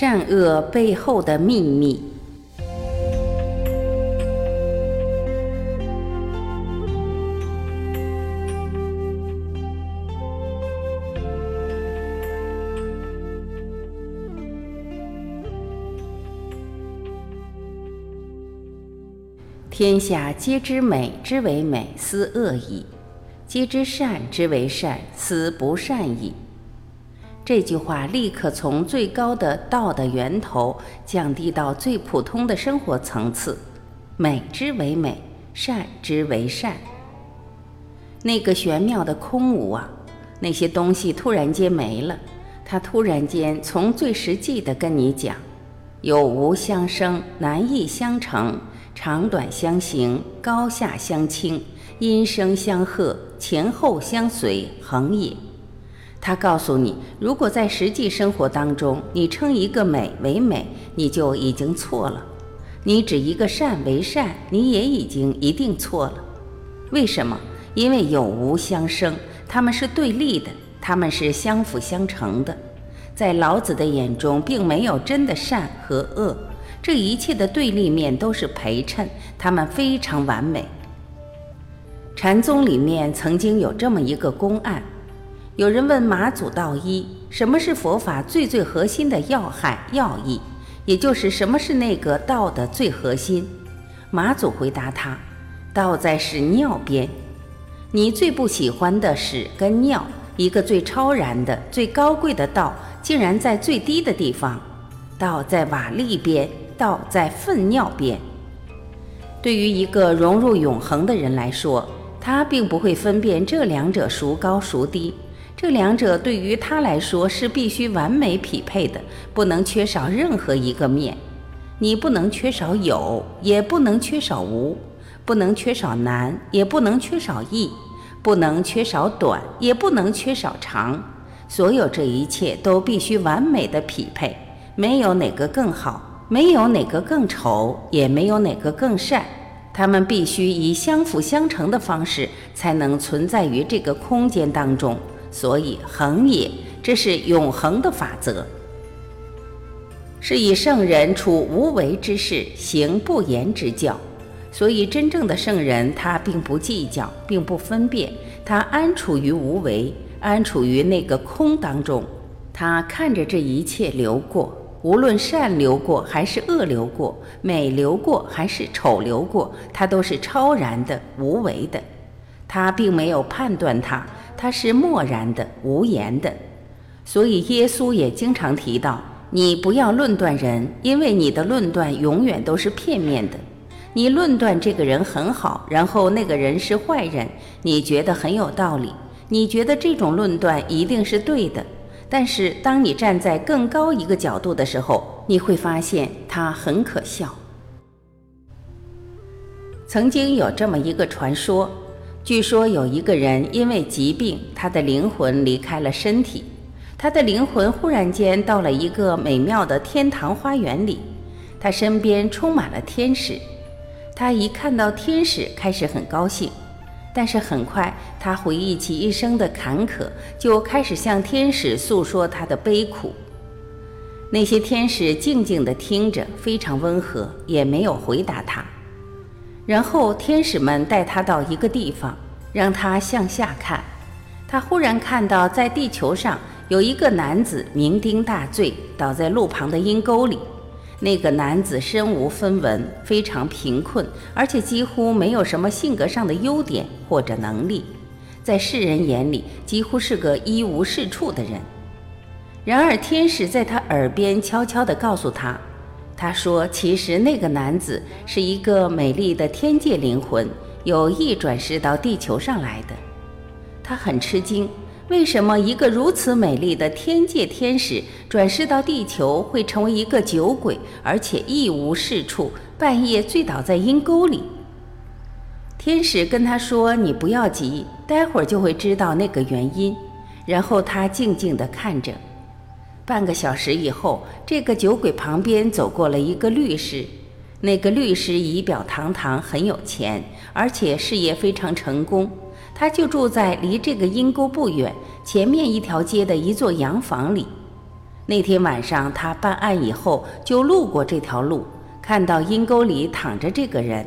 善恶背后的秘密。天下皆知美之为美，斯恶已；皆知善之为善，斯不善已。这句话立刻从最高的道的源头降低到最普通的生活层次。美之为美，善之为善。那个玄妙的空无啊，那些东西突然间没了，它突然间从最实际的跟你讲：有无相生，难易相成。长短相形，高下相倾，音声相和，前后相随，恒也。他告诉你，如果在实际生活当中，你称一个美为美，你就已经错了；你指一个善为善，你也已经一定错了。为什么？因为有无相生，他们是对立的，他们是相辅相成的。在老子的眼中，并没有真的善和恶。这一切的对立面都是陪衬，他们非常完美。禅宗里面曾经有这么一个公案，有人问马祖道一：“什么是佛法最最核心的要害要义？也就是什么是那个道的最核心？”马祖回答他：“道在屎尿边。你最不喜欢的屎跟尿，一个最超然的、最高贵的道，竟然在最低的地方。道在瓦砾边。”道在粪尿边。对于一个融入永恒的人来说，他并不会分辨这两者孰高孰低。这两者对于他来说是必须完美匹配的，不能缺少任何一个面。你不能缺少有，也不能缺少无；不能缺少难，也不能缺少易；不能缺少短，也不能缺少长。所有这一切都必须完美的匹配，没有哪个更好。没有哪个更丑，也没有哪个更善，它们必须以相辅相成的方式才能存在于这个空间当中。所以恒也，这是永恒的法则，是以圣人处无为之事，行不言之教。所以真正的圣人，他并不计较，并不分辨，他安处于无为，安处于那个空当中，他看着这一切流过。无论善流过还是恶流过，美流过还是丑流过，他都是超然的、无为的。他并没有判断它，它是漠然的、无言的。所以耶稣也经常提到：你不要论断人，因为你的论断永远都是片面的。你论断这个人很好，然后那个人是坏人，你觉得很有道理，你觉得这种论断一定是对的。但是，当你站在更高一个角度的时候，你会发现它很可笑。曾经有这么一个传说，据说有一个人因为疾病，他的灵魂离开了身体，他的灵魂忽然间到了一个美妙的天堂花园里，他身边充满了天使，他一看到天使，开始很高兴。但是很快，他回忆起一生的坎坷，就开始向天使诉说他的悲苦。那些天使静静地听着，非常温和，也没有回答他。然后，天使们带他到一个地方，让他向下看。他忽然看到，在地球上有一个男子酩酊大醉，倒在路旁的阴沟里。那个男子身无分文，非常贫困，而且几乎没有什么性格上的优点或者能力，在世人眼里几乎是个一无是处的人。然而天使在他耳边悄悄地告诉他：“他说，其实那个男子是一个美丽的天界灵魂，有意转世到地球上来的。”他很吃惊。为什么一个如此美丽的天界天使转世到地球会成为一个酒鬼，而且一无是处，半夜醉倒在阴沟里？天使跟他说：“你不要急，待会儿就会知道那个原因。”然后他静静地看着。半个小时以后，这个酒鬼旁边走过了一个律师。那个律师仪表堂堂，很有钱，而且事业非常成功。他就住在离这个阴沟不远、前面一条街的一座洋房里。那天晚上，他办案以后就路过这条路，看到阴沟里躺着这个人。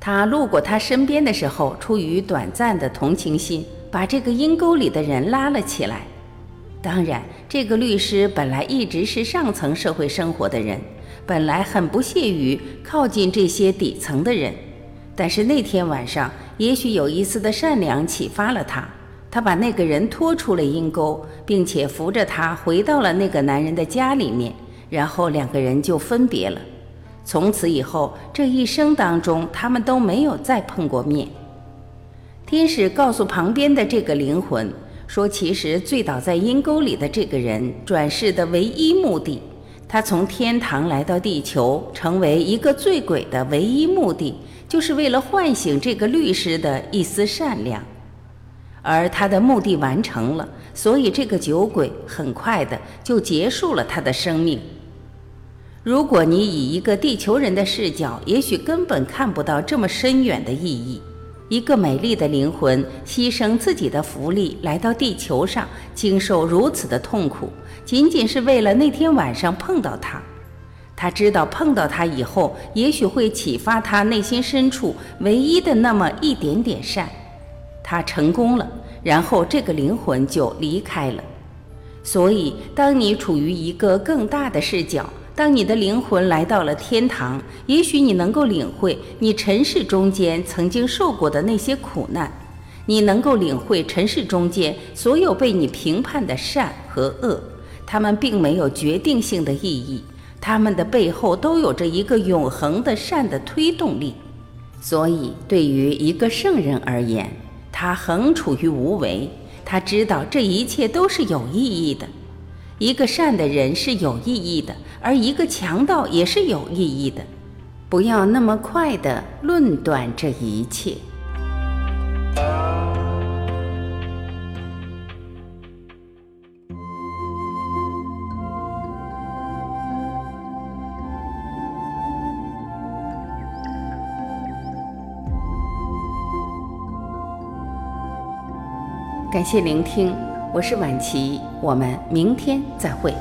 他路过他身边的时候，出于短暂的同情心，把这个阴沟里的人拉了起来。当然，这个律师本来一直是上层社会生活的人，本来很不屑于靠近这些底层的人。但是那天晚上，也许有一丝的善良启发了他。他把那个人拖出了阴沟，并且扶着他回到了那个男人的家里面，然后两个人就分别了。从此以后，这一生当中，他们都没有再碰过面。天使告诉旁边的这个灵魂说：“其实醉倒在阴沟里的这个人转世的唯一目的，他从天堂来到地球，成为一个醉鬼的唯一目的，就是为了唤醒这个律师的一丝善良。”而他的目的完成了，所以这个酒鬼很快的就结束了他的生命。如果你以一个地球人的视角，也许根本看不到这么深远的意义。一个美丽的灵魂牺牲自己的福利来到地球上，经受如此的痛苦，仅仅是为了那天晚上碰到他。他知道碰到他以后，也许会启发他内心深处唯一的那么一点点善。他成功了，然后这个灵魂就离开了。所以，当你处于一个更大的视角，当你的灵魂来到了天堂，也许你能够领会你尘世中间曾经受过的那些苦难，你能够领会尘世中间所有被你评判的善和恶，他们并没有决定性的意义，他们的背后都有着一个永恒的善的推动力。所以，对于一个圣人而言，他横处于无为，他知道这一切都是有意义的。一个善的人是有意义的，而一个强盗也是有意义的。不要那么快的论断这一切。感谢聆听，我是晚琪，我们明天再会。